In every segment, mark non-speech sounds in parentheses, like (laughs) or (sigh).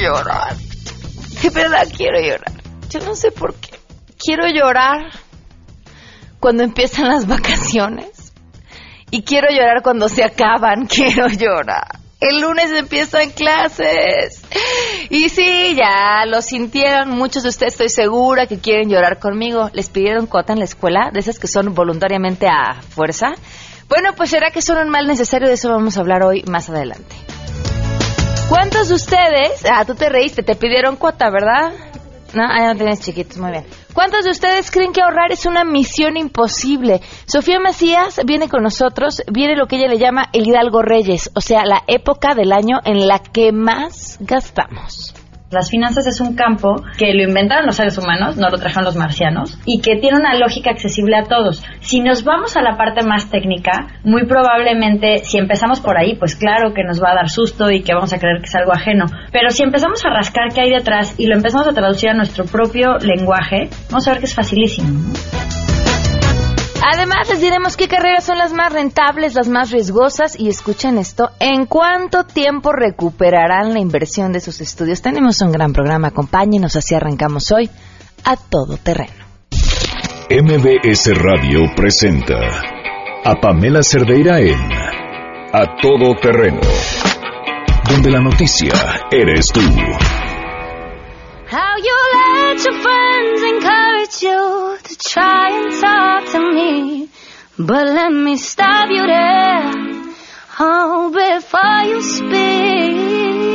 llorar. De verdad quiero llorar. Yo no sé por qué. Quiero llorar cuando empiezan las vacaciones. Y quiero llorar cuando se acaban. (laughs) Quiero llorar. El lunes empiezan clases. Y sí, ya lo sintieron. Muchos de ustedes estoy segura que quieren llorar conmigo. ¿Les pidieron cuota en la escuela? De esas que son voluntariamente a fuerza. Bueno, pues será que son un mal necesario. De eso vamos a hablar hoy más adelante. ¿Cuántos de ustedes? Ah, tú te reíste. Te pidieron cuota, ¿verdad? No, ah, no tienes chiquitos. Muy bien. ¿Cuántos de ustedes creen que ahorrar es una misión imposible? Sofía Macías viene con nosotros, viene lo que ella le llama el Hidalgo Reyes, o sea, la época del año en la que más gastamos. Las finanzas es un campo que lo inventaron los seres humanos, no lo trajeron los marcianos, y que tiene una lógica accesible a todos. Si nos vamos a la parte más técnica, muy probablemente si empezamos por ahí, pues claro que nos va a dar susto y que vamos a creer que es algo ajeno. Pero si empezamos a rascar qué hay detrás y lo empezamos a traducir a nuestro propio lenguaje, vamos a ver que es facilísimo. Además, les diremos qué carreras son las más rentables, las más riesgosas y escuchen esto, ¿en cuánto tiempo recuperarán la inversión de sus estudios? Tenemos un gran programa, acompáñenos, así arrancamos hoy a todo terreno. MBS Radio presenta a Pamela Cerdeira en A Todo Terreno, donde la noticia eres tú. How you let your friends encourage you to try and talk to me. But let me stop you there. Oh, before you speak.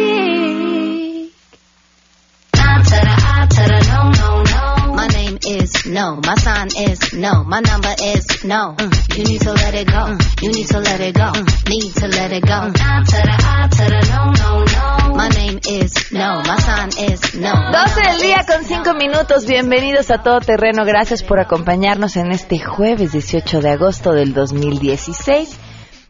Is no. My sign is no. My number is no. Mm, you need to let it go. Mm, you need to let it go. Mm, need to let it go. I to the I to the no, no, no. My name is no. My sign is no. 12 del día con 5 minutos. Bienvenidos a Todo Terreno. Gracias por acompañarnos en este jueves 18 de agosto del 2016.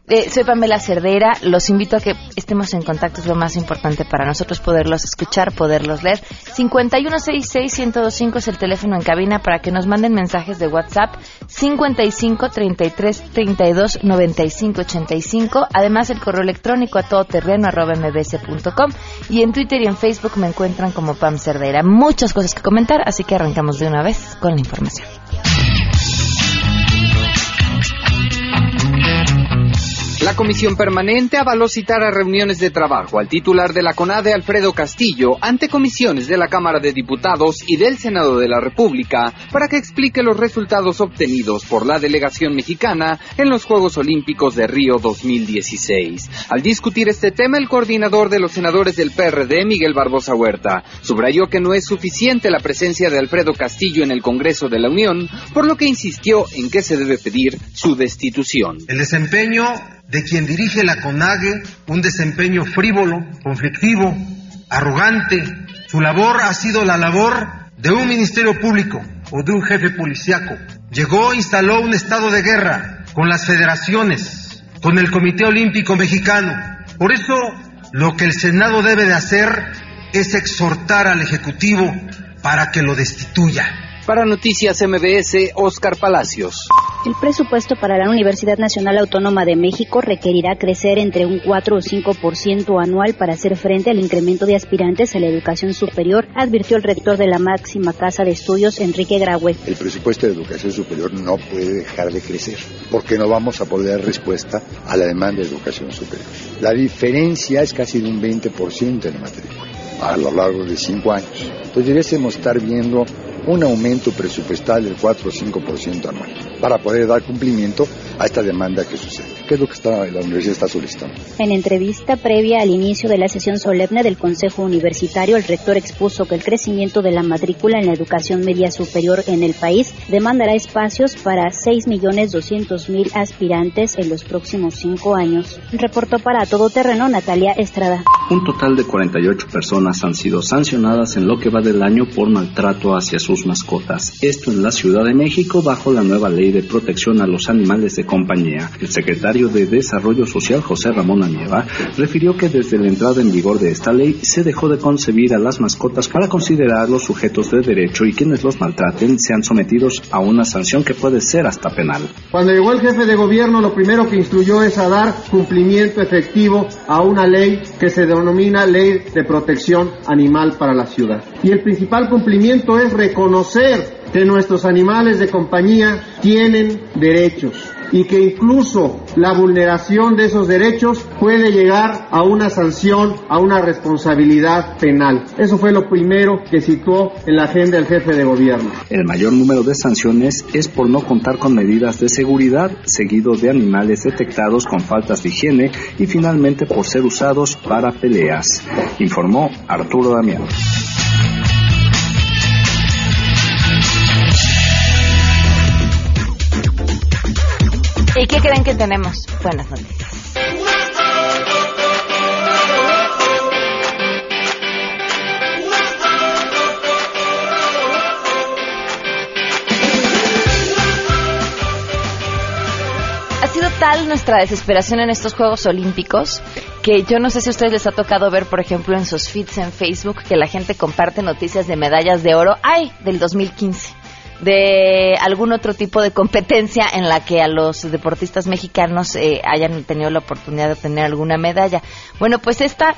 Eh, soy Pamela Cerdera. Los invito a que estemos en contacto. Es lo más importante para nosotros poderlos escuchar, poderlos leer. 5166-1025 es el teléfono en cabina para que nos manden mensajes de WhatsApp. 55 33 32 95 85. Además, el correo electrónico a todoterreno arroba. Y en Twitter y en Facebook me encuentran como Pam Cerdera. Muchas cosas que comentar, así que arrancamos de una vez con la información. La comisión permanente avaló citar a reuniones de trabajo al titular de la CONADE, Alfredo Castillo, ante comisiones de la Cámara de Diputados y del Senado de la República para que explique los resultados obtenidos por la delegación mexicana en los Juegos Olímpicos de Río 2016. Al discutir este tema, el coordinador de los senadores del PRD, Miguel Barbosa Huerta, subrayó que no es suficiente la presencia de Alfredo Castillo en el Congreso de la Unión, por lo que insistió en que se debe pedir su destitución. El desempeño de quien dirige la CONAGE, un desempeño frívolo, conflictivo, arrogante. Su labor ha sido la labor de un ministerio público o de un jefe policiaco. Llegó, instaló un estado de guerra con las federaciones, con el Comité Olímpico Mexicano. Por eso, lo que el Senado debe de hacer es exhortar al Ejecutivo para que lo destituya. Para Noticias MBS, Oscar Palacios. El presupuesto para la Universidad Nacional Autónoma de México requerirá crecer entre un 4 o 5% anual para hacer frente al incremento de aspirantes a la educación superior, advirtió el rector de la máxima casa de estudios, Enrique Graue. El presupuesto de educación superior no puede dejar de crecer porque no vamos a poder dar respuesta a la demanda de educación superior. La diferencia es casi de un 20% en la matrícula a lo largo de cinco años. Entonces debiésemos estar viendo un aumento presupuestal del 4 o 5% anual para poder dar cumplimiento a esta demanda que sucede. ¿Qué es lo que está, la universidad está solicitando? En entrevista previa al inicio de la sesión solemne del Consejo Universitario, el rector expuso que el crecimiento de la matrícula en la educación media superior en el país demandará espacios para 6.200.000 aspirantes en los próximos cinco años. Reportó para Todo Terreno Natalia Estrada. Un total de 48 personas han sido sancionadas en lo que va del año por maltrato hacia sus mascotas. Esto en la Ciudad de México bajo la nueva ley de protección a los animales de compañía. El secretario secretario de Desarrollo Social, José Ramón Anieva, refirió que desde la entrada en vigor de esta ley se dejó de concebir a las mascotas para considerarlos sujetos de derecho y quienes los maltraten sean sometidos a una sanción que puede ser hasta penal. Cuando llegó el jefe de gobierno, lo primero que instruyó es a dar cumplimiento efectivo a una ley que se denomina Ley de Protección Animal para la Ciudad. Y el principal cumplimiento es reconocer que nuestros animales de compañía tienen derechos y que incluso la vulneración de esos derechos puede llegar a una sanción, a una responsabilidad penal. Eso fue lo primero que situó en la agenda el jefe de gobierno. El mayor número de sanciones es por no contar con medidas de seguridad, seguido de animales detectados con faltas de higiene y finalmente por ser usados para peleas, informó Arturo Damián. ¿Y qué creen que tenemos? Buenas noticias. Ha sido tal nuestra desesperación en estos Juegos Olímpicos que yo no sé si a ustedes les ha tocado ver, por ejemplo, en sus feeds en Facebook que la gente comparte noticias de medallas de oro. ¡Ay! Del 2015 de algún otro tipo de competencia en la que a los deportistas mexicanos eh, hayan tenido la oportunidad de obtener alguna medalla. Bueno, pues esta,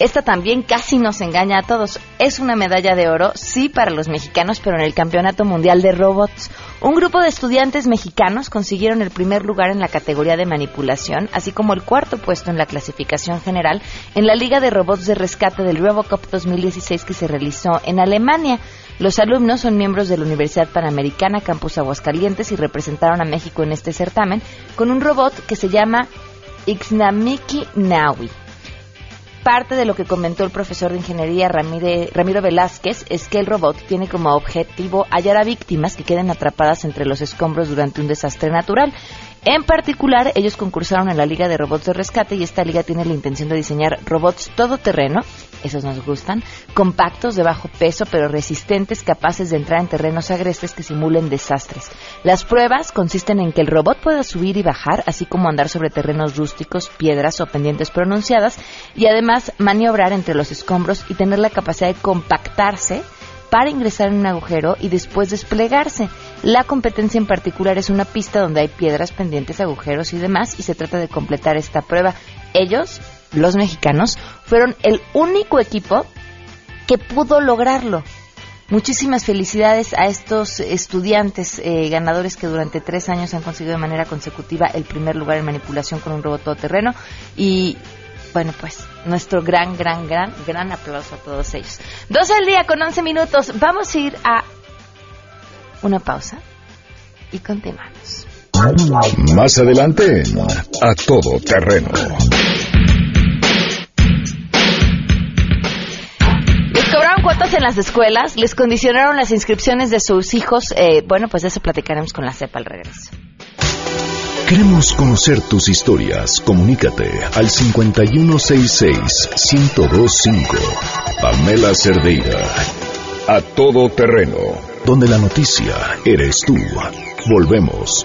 esta también casi nos engaña a todos. Es una medalla de oro, sí, para los mexicanos, pero en el Campeonato Mundial de Robots. Un grupo de estudiantes mexicanos consiguieron el primer lugar en la categoría de manipulación, así como el cuarto puesto en la clasificación general en la Liga de Robots de Rescate del Robocop 2016 que se realizó en Alemania. Los alumnos son miembros de la Universidad Panamericana Campus Aguascalientes y representaron a México en este certamen con un robot que se llama Ixnamiki Nawi. Parte de lo que comentó el profesor de ingeniería Ramiro Velázquez es que el robot tiene como objetivo hallar a víctimas que queden atrapadas entre los escombros durante un desastre natural. En particular, ellos concursaron en la Liga de Robots de Rescate y esta liga tiene la intención de diseñar robots todoterreno, esos nos gustan, compactos, de bajo peso, pero resistentes, capaces de entrar en terrenos agrestes que simulen desastres. Las pruebas consisten en que el robot pueda subir y bajar, así como andar sobre terrenos rústicos, piedras o pendientes pronunciadas, y además maniobrar entre los escombros y tener la capacidad de compactarse para ingresar en un agujero y después desplegarse. La competencia en particular es una pista donde hay piedras pendientes, agujeros y demás y se trata de completar esta prueba. Ellos, los mexicanos, fueron el único equipo que pudo lograrlo. Muchísimas felicidades a estos estudiantes eh, ganadores que durante tres años han conseguido de manera consecutiva el primer lugar en manipulación con un robot todoterreno y bueno, pues nuestro gran, gran, gran, gran aplauso a todos ellos. Dos al día con 11 minutos. Vamos a ir a una pausa y continuamos. Más adelante A Todo Terreno. En las escuelas, les condicionaron las inscripciones de sus hijos. Eh, bueno, pues de eso platicaremos con la CEPA al regreso. Queremos conocer tus historias. Comunícate al 5166-1025. Pamela Cerdeira. A todo terreno. Donde la noticia eres tú. Volvemos.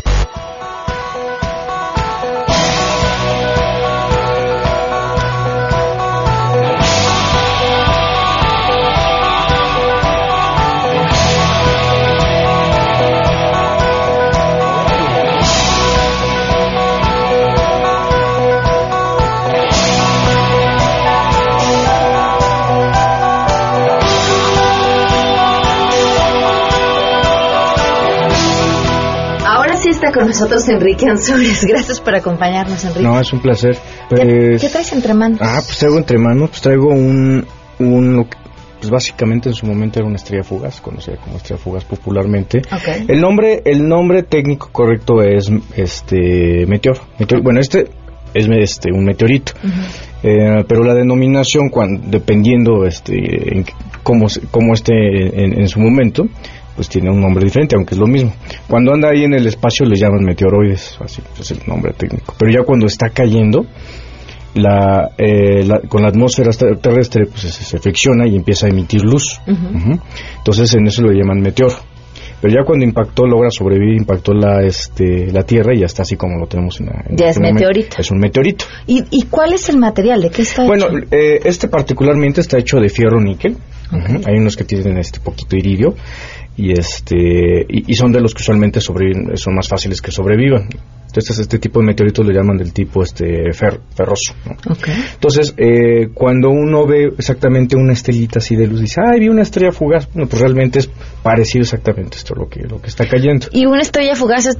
5166-1025. con nosotros Enrique Ansures. (laughs) Gracias por acompañarnos, Enrique. No, es un placer. ¿Qué, pues, traes entre manos? Ah, pues traigo entre manos, pues traigo un, un pues básicamente en su momento era una estrella fugaz, conocida como estrella fugaz popularmente. El nombre, el nombre técnico correcto es este meteor. bueno, este es este un meteorito, eh, pero la denominación, cuando, dependiendo este en cómo, cómo esté en, su momento, pues tiene un nombre diferente, aunque es lo mismo. Cuando anda ahí en el espacio le llaman meteoroides, así es el nombre técnico. Pero ya cuando está cayendo, la, eh, con la atmósfera terrestre pues se, fricciona y empieza a emitir luz. Entonces en eso lo llaman meteoro. Pero ya cuando impactó, logra sobrevivir, impactó la, este, la Tierra y ya está así como lo tenemos en, la, Ya es este meteorito. Es un meteorito. ¿Y, ¿Y, cuál es el material? ¿De qué está bueno, hecho? Bueno, eh, este particularmente está hecho de fierro níquel. Hay unos que tienen este poquito iridio y este y, son de los que usualmente sobreviven, son más fáciles que sobrevivan. Entonces este tipo de meteoritos lo llaman del tipo este ferroso. Entonces eh, cuando uno ve exactamente una estrellita así de luz dice, ay vi una estrella fugaz, bueno pues realmente es parecido exactamente esto lo que lo que está cayendo. Y una estrella fugaz es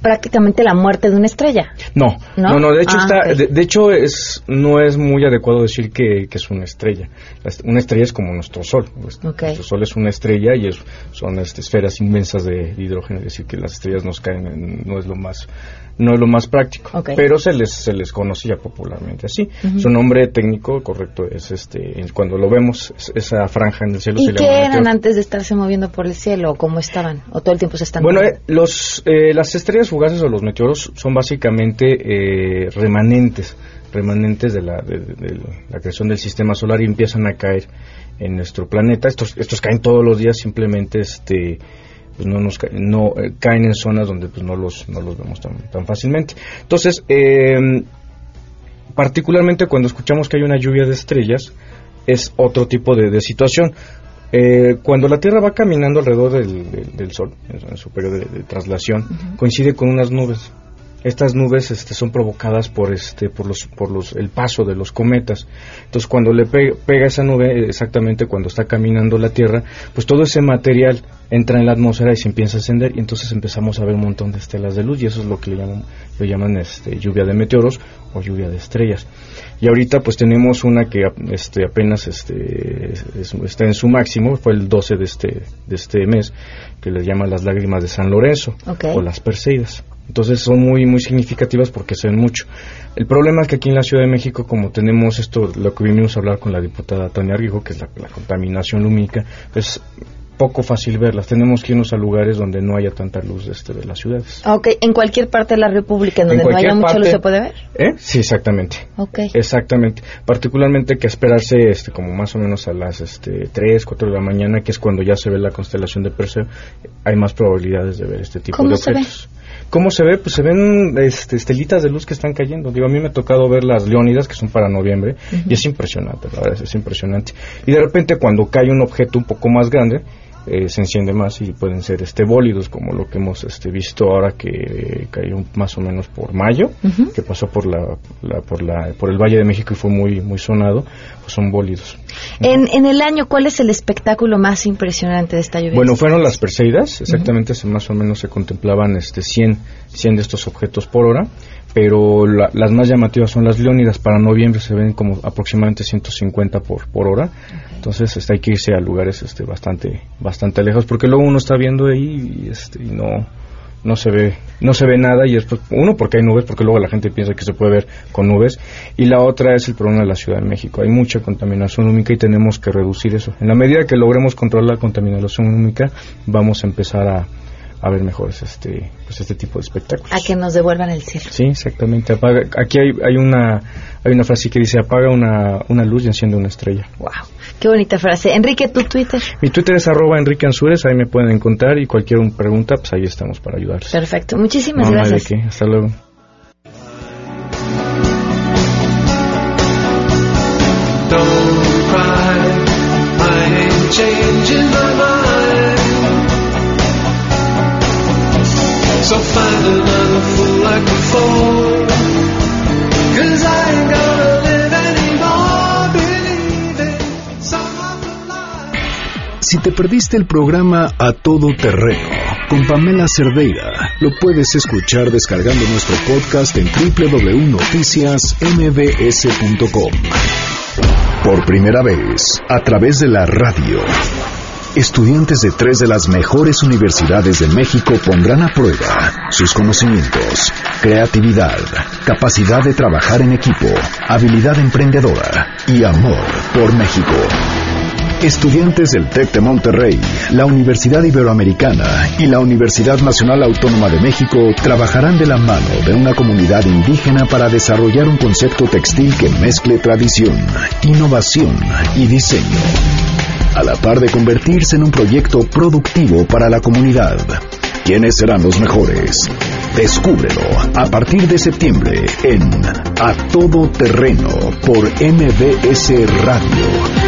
prácticamente la muerte de una estrella. No, no, no, de hecho, ah, está, de, hecho es, no es muy adecuado decir que, es una estrella. Una estrella es como nuestro Sol. Nuestro Sol es una estrella y es, son este, esferas inmensas de hidrógeno, es decir, que las estrellas nos caen, no es lo más no es lo más práctico, pero se les se les conocía popularmente así. Su nombre técnico correcto es este cuando lo vemos esa franja en el cielo. ¿Y qué eran antes de estarse moviendo por el cielo? ¿Cómo estaban? ¿O todo el tiempo se están? Bueno, eh, los eh, las estrellas fugaces o los meteoros son básicamente eh, remanentes remanentes de la, de, la creación del sistema solar y empiezan a caer en nuestro planeta. Estos estos caen todos los días simplemente este pues no nos no eh, caen en zonas donde pues no los no los vemos tan, tan fácilmente. Entonces em, particularmente cuando escuchamos que hay una lluvia de estrellas es otro tipo de, situación. Eh, cuando la Tierra va caminando alrededor del, del, Sol en, su periodo de, traslación coincide con unas nubes estas nubes este, son provocadas por este por los por los el paso de los cometas. Entonces cuando le pega esa nube exactamente cuando está caminando la tierra pues todo ese material entra en la atmósfera y se empieza a ascender y entonces empezamos a ver un montón de estelas de luz y eso es lo que le llaman llaman este, lluvia de meteoros o lluvia de estrellas. Y ahorita pues tenemos una que este apenas este está en su máximo fue el 12 de este de este mes que les llaman las lágrimas de San Lorenzo o las Perseidas entonces son muy muy significativas porque se ven mucho. El problema es que aquí en la Ciudad de México, como tenemos esto, lo que vinimos a hablar con la diputada Tania Rijo, que es la, contaminación lumínica, es poco fácil verlas. Tenemos que irnos a lugares donde no haya tanta luz este, de las ciudades. Ok, ¿en cualquier parte de la República donde no haya mucha luz se puede ver? ¿Eh? Sí, exactamente. Ok. Exactamente. Particularmente que esperarse este, como más o menos a las este, 3, 4 de la mañana, que es cuando ya se ve la constelación de Perseo, hay más probabilidades de ver este tipo de objetos. ¿Cómo se ve? Pues se ven este, estelitas de luz que están cayendo. Digo, a mí me ha tocado ver las leónidas, que son para noviembre, y es impresionante, la verdad, es impresionante. Y de repente cuando cae un objeto un poco más grande, eh, se enciende más y pueden ser este bólidos como lo que hemos este, visto ahora que cayó más o menos por mayo que pasó por la, por la por el Valle de México y fue muy muy sonado pues son bólidos. En, en el año cuál es el espectáculo más impresionante de esta lluvia bueno fueron las Perseidas exactamente más o menos se contemplaban este 100 100 de estos objetos por hora pero las más llamativas son las leónidas. Para noviembre se ven como aproximadamente 150 por, por hora. Entonces este, hay que irse a lugares este, bastante, bastante lejos, porque luego uno está viendo ahí y, este, y no, no se ve no se ve nada. Y es uno porque hay nubes porque luego la gente piensa que se puede ver con nubes. Y la otra es el problema de la Ciudad de México. Hay mucha contaminación lumínica y tenemos que reducir eso. En la medida que logremos controlar la contaminación lumínica vamos a empezar a, a ver mejores este pues este tipo de espectáculos. A que nos devuelvan el cielo. Sí, exactamente. Apaga, aquí hay, hay una hay una frase que dice apaga una, una luz y enciende una estrella. Wow, qué bonita frase. Enrique, tu Twitter. Mi Twitter es arroba Enrique Ansures, ahí me pueden encontrar y cualquier pregunta, pues ahí estamos para ayudarles. Perfecto, muchísimas gracias. Hasta luego. Si te perdiste el programa A Todo Terreno con Pamela Cerdeira, lo puedes escuchar descargando nuestro podcast en www.noticiasmbs.com. Por primera vez, a través de la radio. Estudiantes de tres de las mejores universidades de México pondrán a prueba sus conocimientos, creatividad, capacidad de trabajar en equipo, habilidad emprendedora y amor por México. Estudiantes del TEC de Monterrey, la Universidad Iberoamericana y la Universidad Nacional Autónoma de México trabajarán de la mano de una comunidad indígena para desarrollar un concepto textil que mezcle tradición, innovación y diseño, a la par de convertirse en un proyecto productivo para la comunidad. ¿Quiénes serán los mejores? Descúbrelo a partir de septiembre en A Todo Terreno por MBS Radio.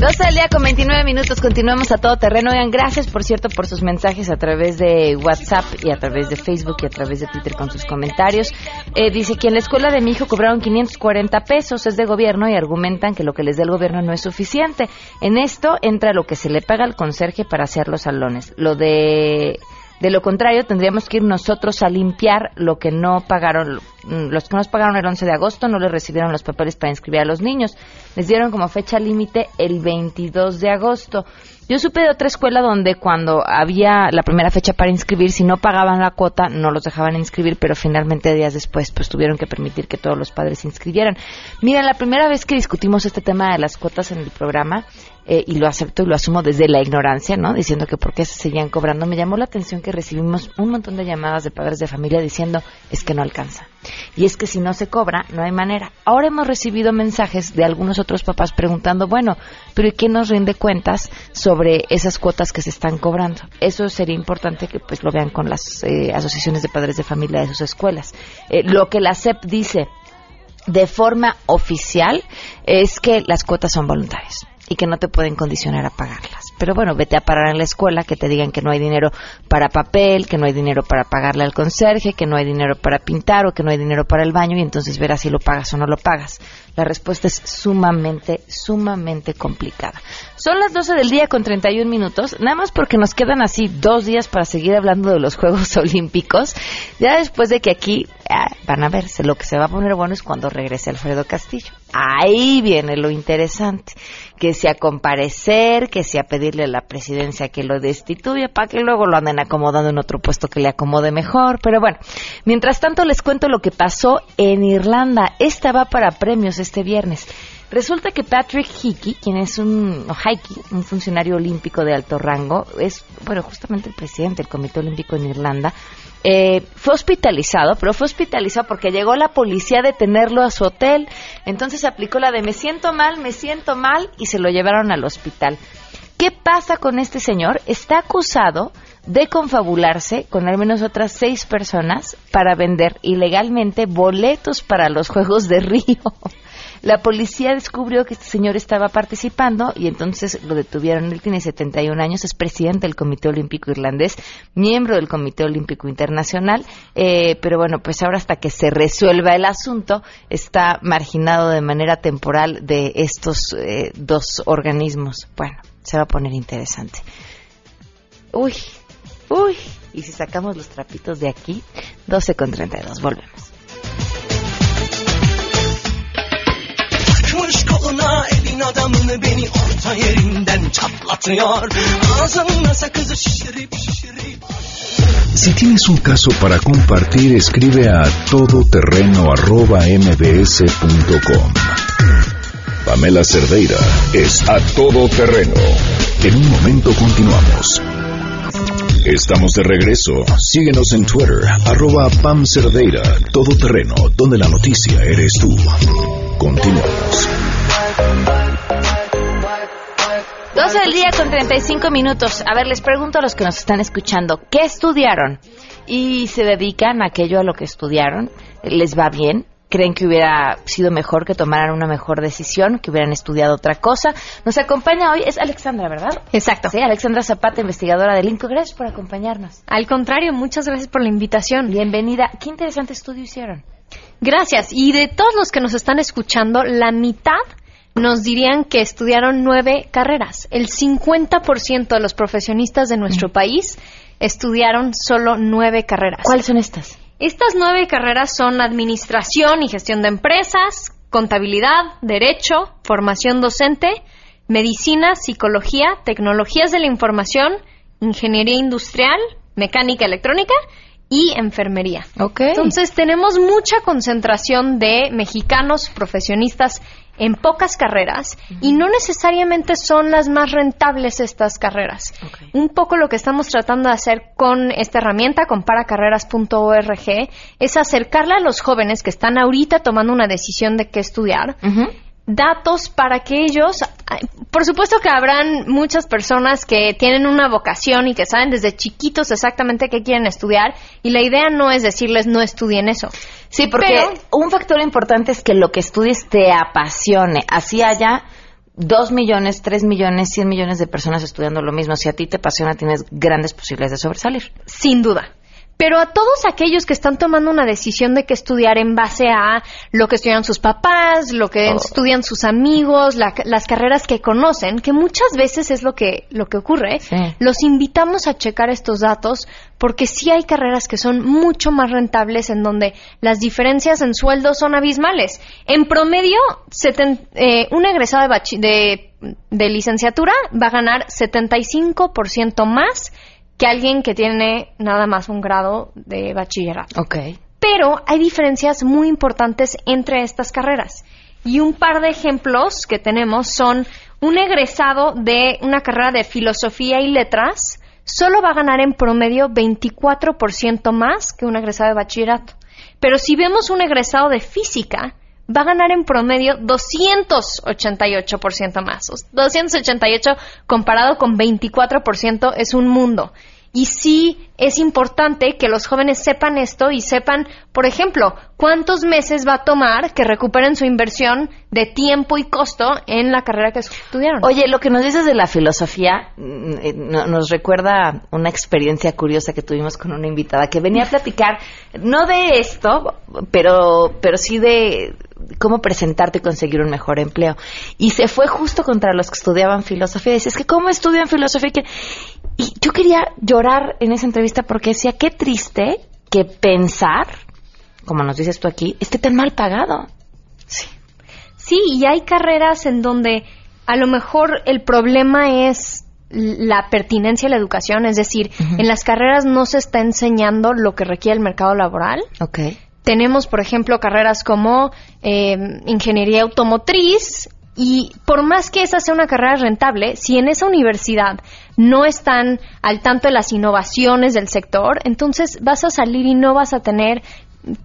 12 del día con 29 minutos, continuamos a todo terreno. Oigan, gracias por cierto por sus mensajes a través de WhatsApp y a través de Facebook y a través de Twitter con sus comentarios. Eh, dice que en la escuela de mi hijo cobraron 540 pesos, es de gobierno y argumentan que lo que les dé el gobierno no es suficiente. En esto entra lo que se le paga al conserje para hacer los salones. Lo de de lo contrario, tendríamos que ir nosotros a limpiar lo que no pagaron. Los que nos pagaron el 11 de agosto no les recibieron los papeles para inscribir a los niños. Les dieron como fecha límite el 22 de agosto. Yo supe de otra escuela donde cuando había la primera fecha para inscribir, si no pagaban la cuota, no los dejaban inscribir, pero finalmente días después pues tuvieron que permitir que todos los padres se inscribieran. Mira, la primera vez que discutimos este tema de las cuotas en el programa, eh, y lo acepto y lo asumo desde la ignorancia, ¿no? Diciendo que por qué se seguían cobrando. Me llamó la atención que recibimos un montón de llamadas de padres de familia diciendo es que no alcanza. Y es que si no se cobra, no hay manera. Ahora hemos recibido mensajes de algunos otros papás preguntando, bueno, pero ¿y quién nos rinde cuentas sobre esas cuotas que se están cobrando? Eso sería importante que pues lo vean con las eh, asociaciones de padres de familia de sus escuelas. Eh, lo que la SEP dice de forma oficial es que las cuotas son voluntarias y que no te pueden condicionar a pagarlas. Pero bueno, vete a parar en la escuela, que te digan que no hay dinero para papel, que no hay dinero para pagarle al conserje, que no hay dinero para pintar o que no hay dinero para el baño y entonces verás si lo pagas o no lo pagas. La respuesta es sumamente, sumamente complicada. Son las 12 del día con 31 minutos, nada más porque nos quedan así dos días para seguir hablando de los Juegos (laughs) Olímpicos. Ya después de que aquí ah, van a verse, lo que se va a poner bueno es cuando regrese Alfredo Castillo. Ahí viene lo interesante que sea comparecer, que sea pedirle a la presidencia que lo destituya para que luego lo anden acomodando en otro puesto que le acomode mejor. Pero bueno, mientras tanto les cuento lo que pasó en Irlanda. Esta va para premios este viernes. Resulta que Patrick Hickey, quien es un, un funcionario olímpico de alto rango, es, bueno, justamente el presidente del Comité Olímpico en Irlanda, eh, fue hospitalizado, pero fue hospitalizado porque llegó la policía a detenerlo a su hotel. Entonces aplicó la de me siento mal, me siento mal y se lo llevaron al hospital. ¿Qué pasa con este señor? Está acusado de confabularse con al menos otras seis personas para vender ilegalmente boletos para los Juegos de Río. (laughs) La policía descubrió que este señor estaba participando y entonces lo detuvieron. Él tiene 71 años, es presidente del Comité Olímpico Irlandés, miembro del Comité Olímpico Internacional, eh, pero bueno, pues ahora hasta que se resuelva el asunto está marginado de manera temporal de estos eh, dos organismos. Bueno, se va a poner interesante. Uy, uy, y si sacamos los trapitos de aquí, 12 con 32, volvemos. koluna elin adamını beni orta yerinden çatlatıyor Ağzımda sakızı şişirip şişirip Si tienes un caso para compartir, escribe a todoterreno.mbs.com. Pamela Cerdeira es a todo terreno. En un momento continuamos. Estamos de regreso. Síguenos en Twitter, arroba Pam Cerdeira, todo terreno, donde la noticia eres tú. Continuamos. 12 del día con 35 minutos. A ver, les pregunto a los que nos están escuchando, ¿qué estudiaron? ¿Y se dedican a aquello a lo que estudiaron? ¿Les va bien? ¿Creen que hubiera sido mejor que tomaran una mejor decisión, que hubieran estudiado otra cosa? Nos acompaña hoy, es Alexandra, ¿verdad? Exacto. Sí, Alexandra Zapata, investigadora del INCO. Gracias por acompañarnos. Al contrario, muchas gracias por la invitación. Bienvenida. ¿Qué interesante estudio hicieron? Gracias. Y de todos los que nos están escuchando, la mitad nos dirían que estudiaron nueve carreras. El 50% de los profesionistas de nuestro mm. país estudiaron solo nueve carreras. ¿Cuáles son estas? Estas nueve carreras son administración y gestión de empresas, contabilidad, derecho, formación docente, medicina, psicología, tecnologías de la información, ingeniería industrial, mecánica electrónica y enfermería. Entonces tenemos mucha concentración de mexicanos profesionistas en pocas carreras y no necesariamente son las más rentables estas carreras. Un poco lo que estamos tratando de hacer con esta herramienta, con paracarreras.org, es acercarle a los jóvenes que están ahorita tomando una decisión de qué estudiar datos para que ellos, por supuesto que habrán muchas personas que tienen una vocación y que saben desde chiquitos exactamente qué quieren estudiar y la idea no es decirles no estudien eso. Sí, porque un factor importante es que lo que estudies te apasione, así haya dos millones, tres millones, cien millones de personas estudiando lo mismo. Si a ti te apasiona, tienes grandes posibilidades de sobresalir. Sin duda. Pero a todos aquellos que están tomando una decisión de que estudiar en base a lo que estudian sus papás, lo que oh. estudian sus amigos, las carreras que conocen, que muchas veces es lo que, lo que ocurre, los invitamos a checar estos datos porque sí hay carreras que son mucho más rentables en donde las diferencias en sueldo son abismales. En promedio, eh, un egresado de, de, de licenciatura va a ganar 75% más que alguien que tiene nada más un grado de bachillerato. Ok. Pero hay diferencias muy importantes entre estas carreras. Y un par de ejemplos que tenemos son un egresado de una carrera de filosofía y letras solo va a ganar en promedio 24% más que un egresado de bachillerato. Pero si vemos un egresado de física, va a ganar en promedio 288% más. 288 comparado con 24% es un mundo. Y sí es importante que los jóvenes sepan esto y sepan, por ejemplo, cuántos meses va a tomar que recuperen su inversión de tiempo y costo en la carrera que estudiaron. Oye, lo que nos dices de la filosofía mm, eh, nos recuerda una experiencia curiosa que tuvimos con una invitada que venía a platicar, no de esto, pero, pero sí de cómo presentarte y conseguir un mejor empleo. Y se fue justo contra los que estudiaban filosofía. Dice, es que ¿cómo estudian filosofía? Y yo quería llorar en esa entrevista porque decía, qué triste que pensar, como nos dices tú aquí, esté tan mal pagado. Sí. Sí, y hay carreras en donde a lo mejor el problema es la pertinencia a la educación, es decir, en las carreras no se está enseñando lo que requiere el mercado laboral. Okay. Tenemos, por ejemplo, carreras como eh, ingeniería automotriz y por más que esa sea una carrera rentable, si en esa universidad no están al tanto de las innovaciones del sector, entonces vas a salir y no vas a tener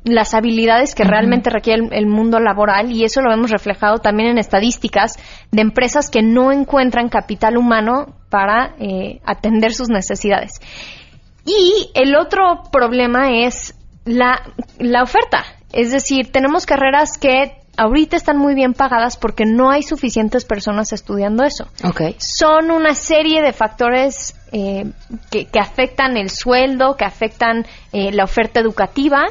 las habilidades que realmente requiere el, mundo laboral y eso lo hemos reflejado también en estadísticas de empresas que no encuentran capital humano para eh, atender sus necesidades. Y el otro problema es la, la oferta. Es decir, tenemos carreras que ahorita están muy bien pagadas porque no hay suficientes personas estudiando eso. Okay. Son una serie de factores eh, que, afectan el sueldo, que afectan eh, la oferta educativa,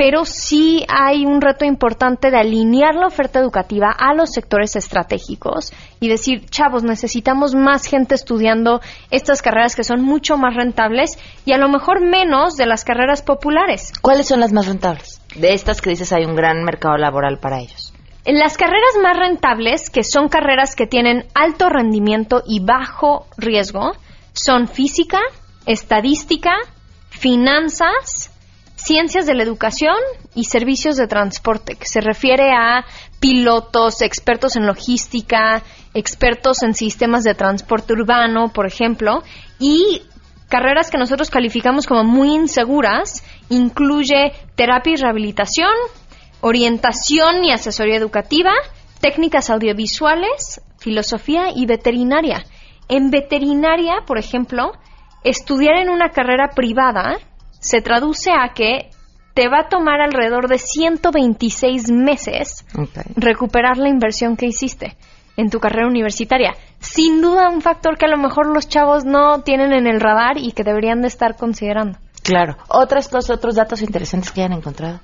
pero sí hay un reto importante de alinear la oferta educativa a los sectores estratégicos y decir, chavos, necesitamos más gente estudiando estas carreras que son mucho más rentables y a lo mejor menos de las carreras populares. ¿Cuáles son las más rentables? De estas que dices hay un gran mercado laboral para ellos. Las carreras más rentables, que son carreras que tienen alto rendimiento y bajo riesgo, son física, estadística, finanzas, ciencias de la educación y servicios de transporte, que se refiere a pilotos, expertos en logística, expertos en sistemas de transporte urbano, por ejemplo, y carreras que nosotros calificamos como muy inseguras, incluye terapia y rehabilitación, orientación y asesoría educativa, técnicas audiovisuales, filosofía y veterinaria. En veterinaria, por ejemplo, estudiar en una carrera privada se traduce a que te va a tomar alrededor de 126 meses recuperar la inversión que hiciste en tu carrera universitaria. Sin duda un factor que a lo mejor los chavos no tienen en el radar y que deberían de estar considerando. Claro. Otras cosas, otros datos interesantes que hayan encontrado.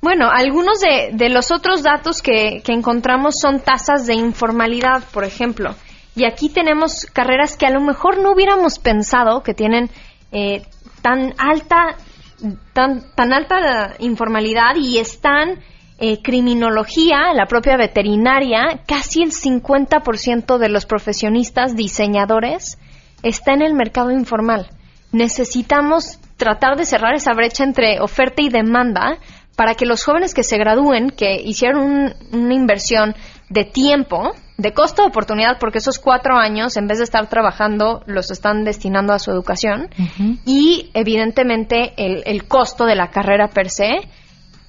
Bueno, algunos de, los otros datos que, encontramos son tasas de informalidad, por ejemplo. Y aquí tenemos carreras que a lo mejor no hubiéramos pensado que tienen eh, tan alta tan, tan alta informalidad y están eh, criminología, la propia veterinaria, casi el 50% de los profesionistas diseñadores está en el mercado informal. Necesitamos tratar de cerrar esa brecha entre oferta y demanda para que los jóvenes que se gradúen, que hicieron una inversión de tiempo, de costo de oportunidad, porque esos cuatro años, en vez de estar trabajando, los están destinando a su educación, y evidentemente el, el costo de la carrera per se,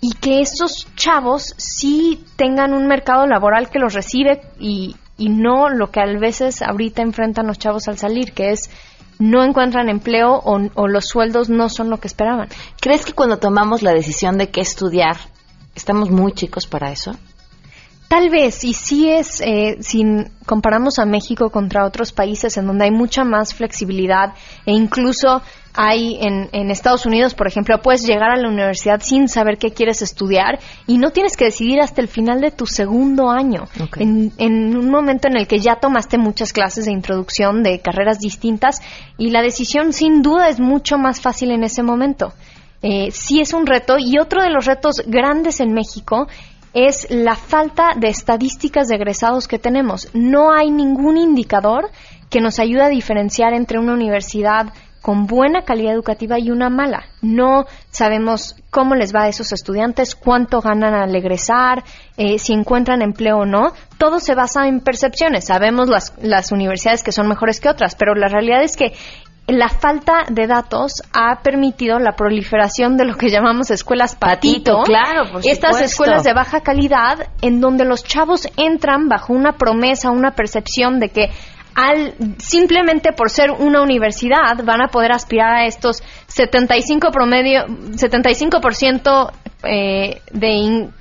y que esos chavos sí tengan un mercado laboral que los recibe y, y no lo que a veces ahorita enfrentan los chavos al salir, que es no encuentran empleo o, o, los sueldos no son lo que esperaban. ¿Crees que cuando tomamos la decisión de qué estudiar, estamos muy chicos para eso? Tal vez, y sí es, eh, si comparamos a México contra otros países en donde hay mucha más flexibilidad e incluso hay en, en, Estados Unidos, por ejemplo, puedes llegar a la universidad sin saber qué quieres estudiar y no tienes que decidir hasta el final de tu segundo año. En, en, un momento en el que ya tomaste muchas clases de introducción de carreras distintas y la decisión sin duda es mucho más fácil en ese momento. Eh, sí es un reto y otro de los retos grandes en México es la falta de estadísticas de egresados que tenemos. No hay ningún indicador que nos ayude a diferenciar entre una universidad con buena calidad educativa y una mala. No sabemos cómo les va a esos estudiantes, cuánto ganan al egresar, eh, si encuentran empleo o no. Todo se basa en percepciones. Sabemos las, las universidades que son mejores que otras, pero la realidad es que la falta de datos ha permitido la proliferación de lo que llamamos escuelas patito. claro, por Estas escuelas de baja calidad en donde los chavos entran bajo una promesa, una percepción de que al simplemente por ser una universidad van a poder aspirar a estos 75 promedio 75% eh, de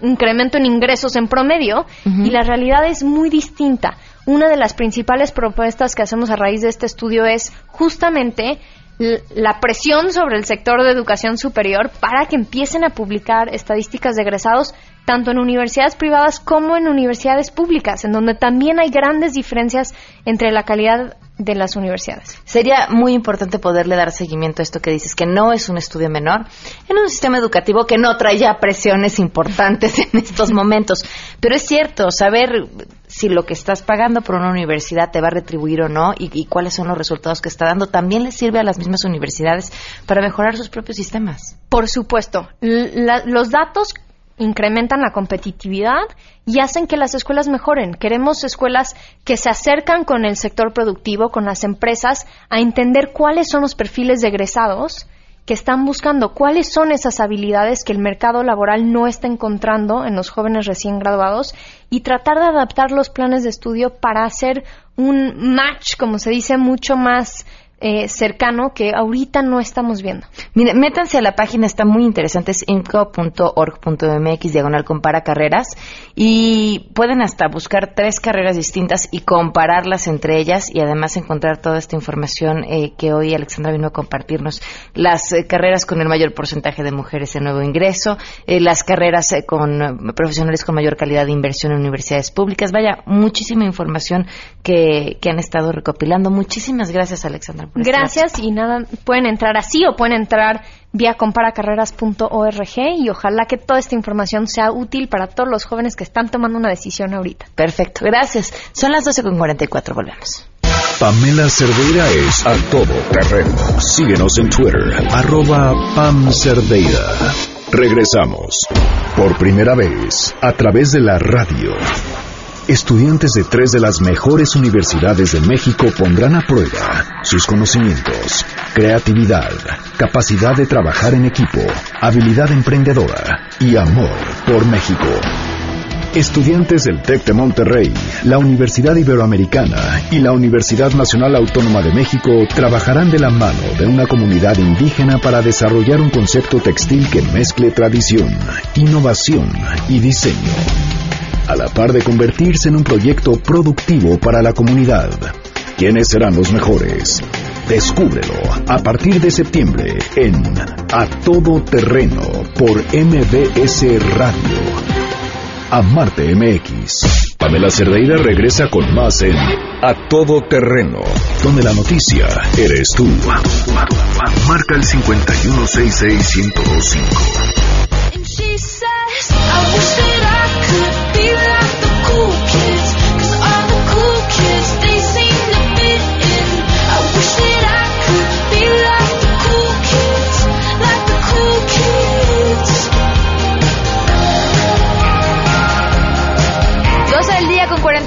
incremento en ingresos en promedio. Y la realidad es muy distinta una de las principales propuestas que hacemos a raíz de este estudio es justamente la presión sobre el sector de educación superior para que empiecen a publicar estadísticas de egresados tanto en universidades privadas como en universidades públicas, en donde también hay grandes diferencias entre la calidad de las universidades. Sería muy importante poderle dar seguimiento a esto que dices, que no es un estudio menor, en un sistema educativo que no trae ya presiones importantes (laughs) en estos momentos. Pero es cierto, saber si lo que estás pagando por una universidad te va a retribuir o no y, cuáles son los resultados que está dando, también les sirve a las mismas universidades para mejorar sus propios sistemas. Por supuesto. los datos incrementan la competitividad y hacen que las escuelas mejoren. Queremos escuelas que se acercan con el sector productivo, con las empresas, a entender cuáles son los perfiles de egresados que están buscando, cuáles son esas habilidades que el mercado laboral no está encontrando en los jóvenes recién graduados y tratar de adaptar los planes de estudio para hacer un match, como se dice, mucho más eh, cercano que ahorita no estamos viendo. Mire, métanse a la página, está muy interesante, es inco.org.mx, diagonal compara carreras, y pueden hasta buscar tres carreras distintas y compararlas entre ellas y además encontrar toda esta información eh, que hoy Alexandra vino a compartirnos. Las eh, carreras con el mayor porcentaje de mujeres en nuevo ingreso, las carreras con profesionales con mayor calidad de inversión en universidades públicas. Vaya, muchísima información que, que han estado recopilando. Muchísimas gracias, Alexandra. Gracias y nada, pueden entrar así o pueden entrar vía comparacarreras.org y ojalá que toda esta información sea útil para todos los jóvenes que están tomando una decisión ahorita. Perfecto, gracias. Son las 12.44, volvemos. Pamela Cerdeira es a todo terreno. Síguenos en Twitter, arroba Pam Cerdeira. Regresamos. Por primera vez, a través de la radio. Estudiantes de tres de las mejores universidades de México pondrán a prueba sus conocimientos, creatividad, capacidad de trabajar en equipo, habilidad emprendedora y amor por México. Estudiantes del TEC de Monterrey, la Universidad Iberoamericana y la Universidad Nacional Autónoma de México trabajarán de la mano de una comunidad indígena para desarrollar un concepto textil que mezcle tradición, innovación y diseño a la par de convertirse en un proyecto productivo para la comunidad. ¿Quiénes serán los mejores? Descúbrelo a partir de septiembre en A Todo Terreno por MBS Radio. A Marte MX. Pamela Cerdeira regresa con más en A Todo Terreno, donde la noticia eres tú. Marca el 5166125.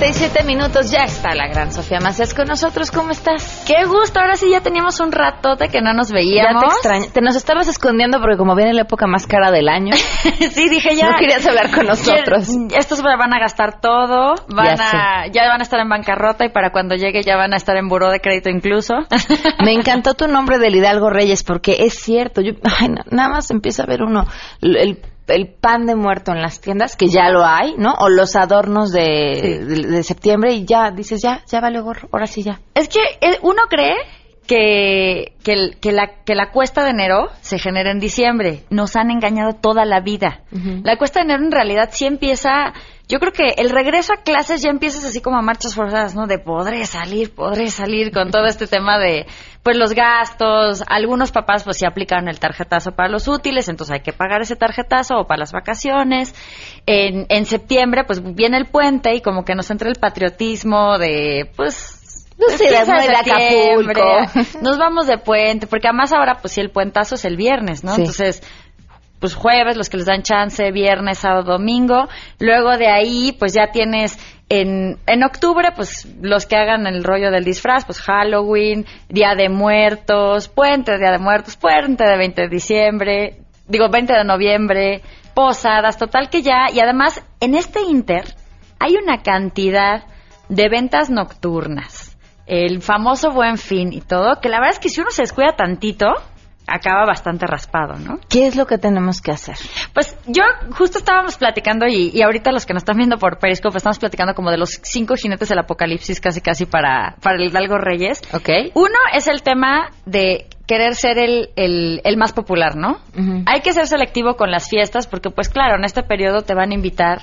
47 minutos ya está la gran Sofía Macías con nosotros. ¿Cómo estás? Qué gusto. Ahora sí ya teníamos un ratote que no nos veíamos. Ya te extraño. Te nos estabas escondiendo porque como viene la época más cara del año. (laughs) sí, dije ya. No querías hablar con nosotros. estos van a gastar todo. Van ya a, ya van a estar en bancarrota y para cuando llegue ya van a estar en buró de crédito incluso. (laughs) Me encantó tu nombre del Hidalgo Reyes porque es cierto. Yo, nada más empieza a ver uno el el pan de muerto en las tiendas, que ya lo hay, ¿no? O los adornos de, de, septiembre y ya dices, ya, ya vale gorro, ahora sí ya. Es que eh, uno cree que, que, la, que la cuesta de enero se genera en diciembre. Nos han engañado toda la vida. La cuesta de enero en realidad sí empieza yo creo que el regreso a clases ya empiezas así como a marchas forzadas, ¿no? De podré salir, podré salir con todo este tema de, pues los gastos. Algunos papás pues sí aplicaron el tarjetazo para los útiles, entonces hay que pagar ese tarjetazo o para las vacaciones. En, en septiembre pues viene el puente y como que nos entra el patriotismo de, pues, no sé, de Acapulco. Nos vamos de puente, porque además ahora, pues sí, el puentazo es el viernes, ¿no? Entonces, pues jueves, los que les dan chance, viernes, sábado, domingo. Luego de ahí, pues ya tienes en, en octubre, pues los que hagan el rollo del disfraz, pues Halloween, Día de Muertos, Puente, Día de Muertos, Puente de 20 de diciembre, digo 20 de noviembre, posadas, total que ya, y además en este Inter hay una cantidad de ventas nocturnas, el famoso buen fin y todo, que la verdad es que si uno se descuida tantito, acaba bastante raspado, ¿no? ¿Qué es lo que tenemos que hacer? Pues yo justo estábamos platicando y, ahorita los que nos están viendo por Periscope estamos platicando como de los cinco jinetes del apocalipsis casi casi para, para el Hidalgo Reyes. Ok. Uno es el tema de querer ser el, el, más popular, ¿no? Hay que ser selectivo con las fiestas porque pues claro, en este periodo te van a invitar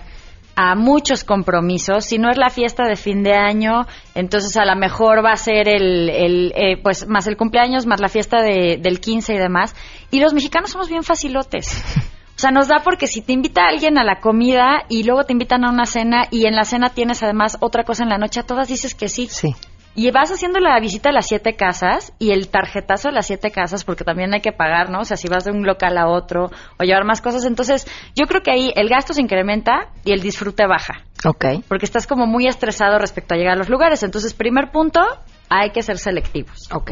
a muchos compromisos. Si no es la fiesta de fin de año, entonces a lo mejor va a ser el, el eh, pues más el cumpleaños, más la fiesta de, del 15 y demás. Y los mexicanos somos bien facilotes. O sea, nos da porque si te invita alguien a la comida y luego te invitan a una cena y en la cena tienes además otra cosa en la noche, a todas dices que sí. Sí. Y vas haciendo la visita a las siete casas y el tarjetazo de las siete casas, porque también hay que pagar, ¿no? O sea, si vas de un local a otro o llevar más cosas. Entonces, yo creo que ahí el gasto se incrementa y el disfrute baja. Ok. Porque estás como muy estresado respecto a llegar a los lugares. Entonces, primer punto, hay que ser selectivos. Ok.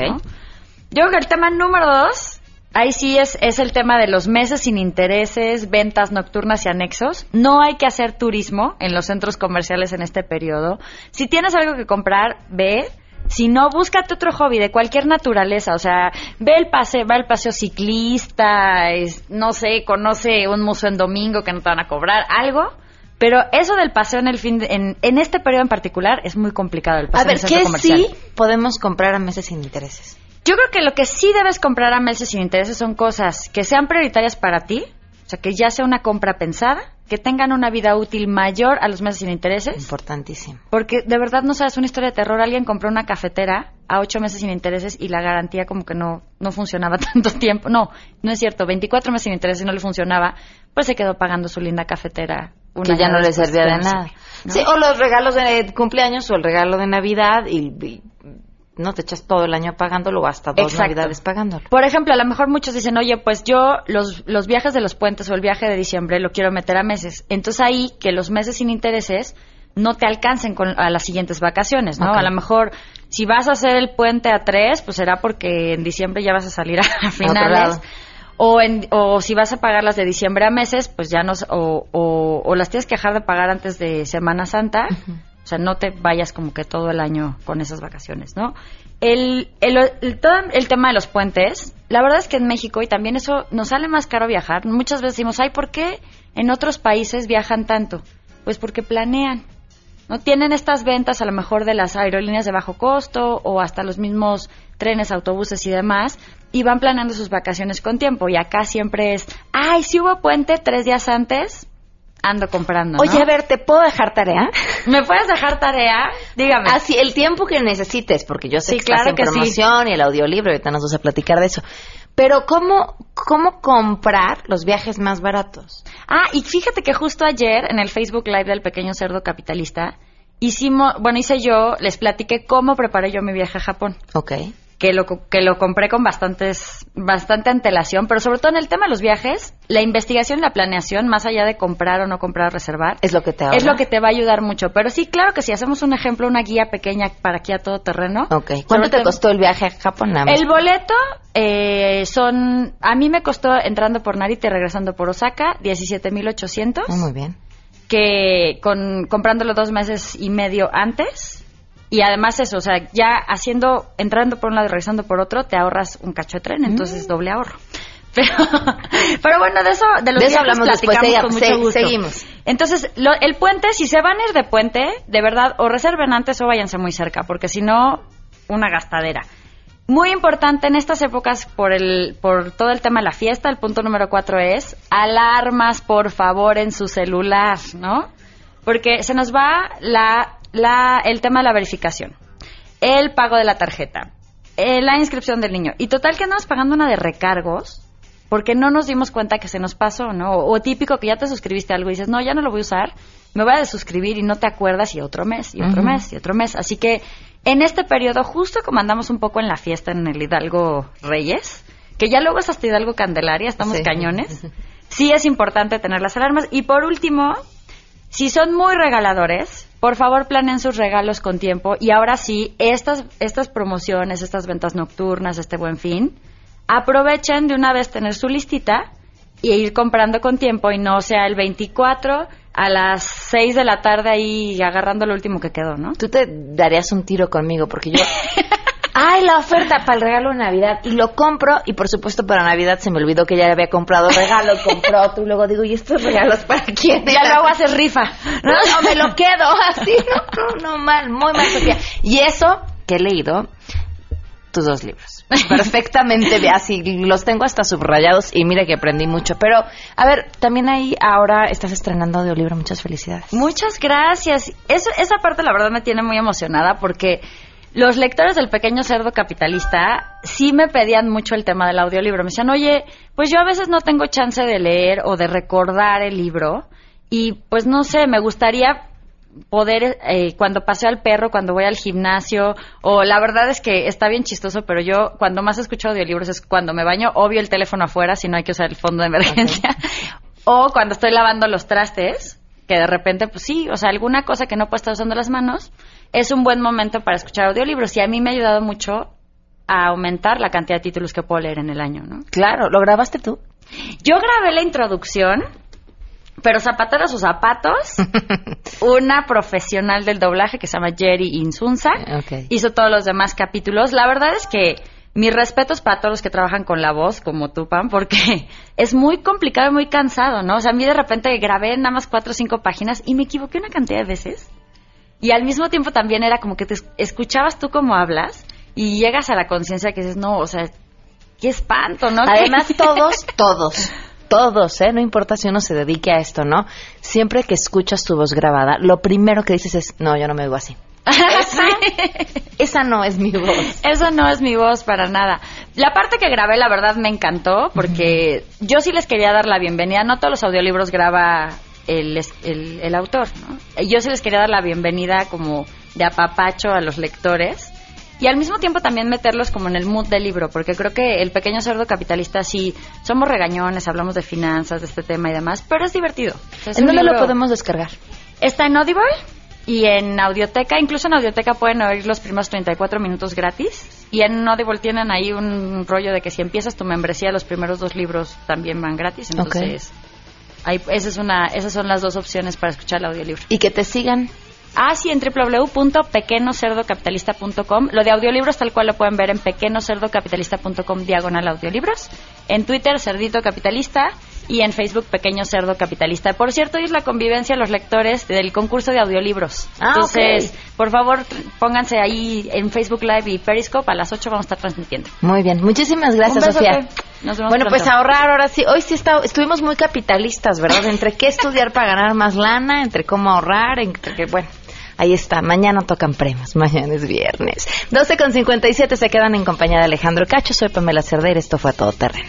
Yo creo que el tema número dos Ahí sí es, es el tema de los meses sin intereses, ventas nocturnas y anexos. No hay que hacer turismo en los centros comerciales en este periodo. Si tienes algo que comprar, ve. Si no, búscate otro hobby de cualquier naturaleza. O sea, ve el paseo, va el paseo ciclista, no sé, conoce un museo en domingo que no te van a cobrar, algo. Pero eso del paseo en el fin en, en, este periodo en particular es muy complicado el paseo. A ver, ¿qué sí podemos comprar a meses sin intereses? Yo creo que lo que sí debes comprar a meses sin intereses son cosas que sean prioritarias para ti, o sea, que ya sea una compra pensada, que tengan una vida útil mayor a los meses sin intereses. Importantísimo. Porque de verdad no sabes una historia de terror. Alguien compró una cafetera a ocho meses sin intereses y la garantía como que no, no funcionaba (laughs) tanto tiempo. No, no es cierto. 24 meses sin intereses y no le funcionaba. Pues se quedó pagando su linda cafetera. Una que ya no le servía de nada. Sí, o los regalos de cumpleaños o el regalo de Navidad y no te echas todo el año pagándolo o hasta dos navidades pagándolo. Por ejemplo, a lo mejor muchos dicen, oye, pues yo los, los viajes de los puentes o el viaje de diciembre lo quiero meter a meses. Entonces ahí que los meses sin intereses no te alcancen con, a las siguientes vacaciones, ¿no? A lo mejor si vas a hacer el puente a tres, pues será porque en diciembre ya vas a salir a, (laughs) finales. O, en, o si vas a pagar las de diciembre a meses, pues ya no, o, o, las tienes que dejar de pagar antes de Semana Santa. O sea, no te vayas como que todo el año con esas vacaciones, ¿no? El, el, todo el tema de los puentes, la verdad es que en México, y también eso nos sale más caro viajar, muchas veces decimos, ay, ¿por qué en otros países viajan tanto? Pues porque planean. ¿no? Tienen estas ventas a lo mejor de las aerolíneas de bajo costo o hasta los mismos trenes, autobuses y demás, y van planeando sus vacaciones con tiempo. Y acá siempre es, ay, si hubo puente tres días antes, ando comprando. Oye, a ver, ¿te puedo dejar tarea? (laughs) ¿Me puedes dejar tarea? Dígame. Así, el tiempo que necesites, porque yo sé que claro estás en promoción y el audiolibro, ahorita nos vas a platicar de eso. Pero ¿cómo, ¿cómo comprar los viajes más baratos? Ah, y fíjate que justo ayer en el Facebook Live del Pequeño Cerdo Capitalista hicimos, bueno, hice yo, les platiqué cómo preparé yo mi viaje a Japón. Ok que lo, que lo compré con bastantes, bastante antelación, pero sobre todo en el tema de los viajes, la investigación y la planeación, más allá de comprar o no comprar, reservar, es lo que te es lo que te va a ayudar mucho. Pero sí, claro que si hacemos un ejemplo, una guía pequeña para aquí a todo terreno. Ok. ¿Cuánto te costó el viaje a Japón? El boleto eh, son, a mí me costó entrando por Narita y regresando por Osaka, 17,800. Muy bien. Que con, comprándolo dos meses y medio antes y además eso, o sea, ya haciendo, entrando por un lado y regresando por otro, te ahorras un cacho de tren, entonces mm. doble ahorro. (laughs) Pero, pero bueno, de eso, de los de eso hablamos después, con mucho gusto. seguimos. Entonces, el puente, si se van a ir de puente, de verdad, o reserven antes o váyanse muy cerca, porque si no, una gastadera. Muy importante en estas épocas por el por todo el tema de la fiesta, el punto número cuatro es alarmas, por favor, en su celular, ¿no? Porque se nos va la la, el tema de la verificación, el pago de la tarjeta, eh, la inscripción del niño. Y total que andamos pagando una de recargos porque no nos dimos cuenta que se nos pasó, ¿no? O, típico que ya te suscribiste algo y dices, no, ya no lo voy a usar, me voy a desuscribir y no te acuerdas y otro mes, y otro mes, y otro mes. Así que en este periodo, justo como andamos un poco en la fiesta en el Hidalgo Reyes, que ya luego es hasta Hidalgo Candelaria, estamos cañones, (laughs) sí es importante tener las alarmas. Y por último, si son muy regaladores, por favor planeen sus regalos con tiempo y ahora sí, estas, estas promociones, estas ventas nocturnas, este buen fin, aprovechen de una vez tener su listita y ir comprando con tiempo y no sea el 24 a las 6 de la tarde ahí agarrando lo último que quedó, ¿no? Tú te darías un tiro conmigo porque yo (laughs) ay, la oferta para el regalo de Navidad, y lo compro, y por supuesto para Navidad se me olvidó que ya había comprado regalo, compró otro, y luego digo, ¿y estos regalos para quién? Ya luego haces rifa. No, (laughs) no, me lo quedo, (laughs) así, no, no, no, mal, muy mal, Sofía. Y eso que he leído, tus dos libros. Perfectamente, así los tengo hasta subrayados y mira que aprendí mucho. Pero, a ver, también ahí ahora estás estrenando audiolibro, muchas felicidades. Muchas gracias. Eso, esa parte la verdad me tiene muy emocionada porque los lectores del pequeño cerdo capitalista sí me pedían mucho el tema del audiolibro. Me decían, oye, pues yo a veces no tengo chance de leer o de recordar el libro y pues no sé, me gustaría poder eh, cuando paseo al perro, cuando voy al gimnasio, o la verdad es que está bien chistoso, pero yo cuando más escucho audiolibros es cuando me baño, obvio el teléfono afuera, si no hay que usar el fondo de emergencia, (laughs) o cuando estoy lavando los trastes, que de repente, pues sí, o sea, alguna cosa que no puedo estar usando las manos, es un buen momento para escuchar audiolibros y a mí me ha ayudado mucho a aumentar la cantidad de títulos que puedo leer en el año, ¿no? Claro, ¿lo grabaste tú? Yo grabé la introducción, pero zapatero a sus zapatos, (laughs) una profesional del doblaje que se llama Jerry Insunza, hizo todos los demás capítulos. La verdad es que mis respetos para todos los que trabajan con la voz, como tú, Pam, porque (laughs) es muy complicado y muy cansado, ¿no? O sea, a mí de repente grabé nada más cuatro o cinco páginas y me equivoqué una cantidad de veces. Y al mismo tiempo también era como que te escuchabas tú como hablas y llegas a la conciencia que dices, no, o sea, qué espanto, ¿no? Además, (laughs) todos, todos, todos, ¿eh? No importa si uno se dedique a esto, ¿no? Siempre que escuchas tu voz grabada, lo primero que dices es, no, yo no me oigo así. (laughs) Esa, esa no es mi voz. Esa no es mi voz para nada. La parte que grabé, la verdad, me encantó porque yo sí les quería dar la bienvenida. No todos los audiolibros graba el, el, autor. ¿no? Yo sí les quería dar la bienvenida como de apapacho a los lectores y al mismo tiempo también meterlos como en el mood del libro, porque creo que el pequeño cerdo capitalista sí somos regañones, hablamos de finanzas, de este tema y demás, pero es divertido. ¿En dónde lo podemos descargar? Está en Audible y en Audioteca, incluso en Audioteca pueden oír los primeros 34 minutos gratis. Y en Audible tienen ahí un rollo de que si empiezas tu membresía, los primeros dos libros también van gratis. Entonces, esa es una, esas son las dos opciones para escuchar el audiolibro. Y que te sigan. Ah, sí, en www.pequenocerdocapitalista.com. Lo de audiolibros tal cual lo pueden ver en pequenocerdocapitalista.com diagonal audiolibros. En Twitter, Cerdito Capitalista. Y en Facebook, Pequeño Cerdo Capitalista. Por cierto, hoy es la convivencia de los lectores del concurso de audiolibros. Ah, Entonces, por favor, pónganse ahí en Facebook Live y Periscope. A las 8 vamos a estar transmitiendo. Muy bien. Muchísimas gracias, Sofía bueno, pues ahorrar ahora sí. Hoy sí está, estuvimos muy capitalistas, ¿verdad? Entre qué estudiar para ganar más lana, entre cómo ahorrar, entre que, bueno. Ahí está, mañana tocan premios, mañana es viernes. 12 con 57 se quedan en compañía de Alejandro Cacho, soy Pamela Cerdeira, esto fue a todo terreno.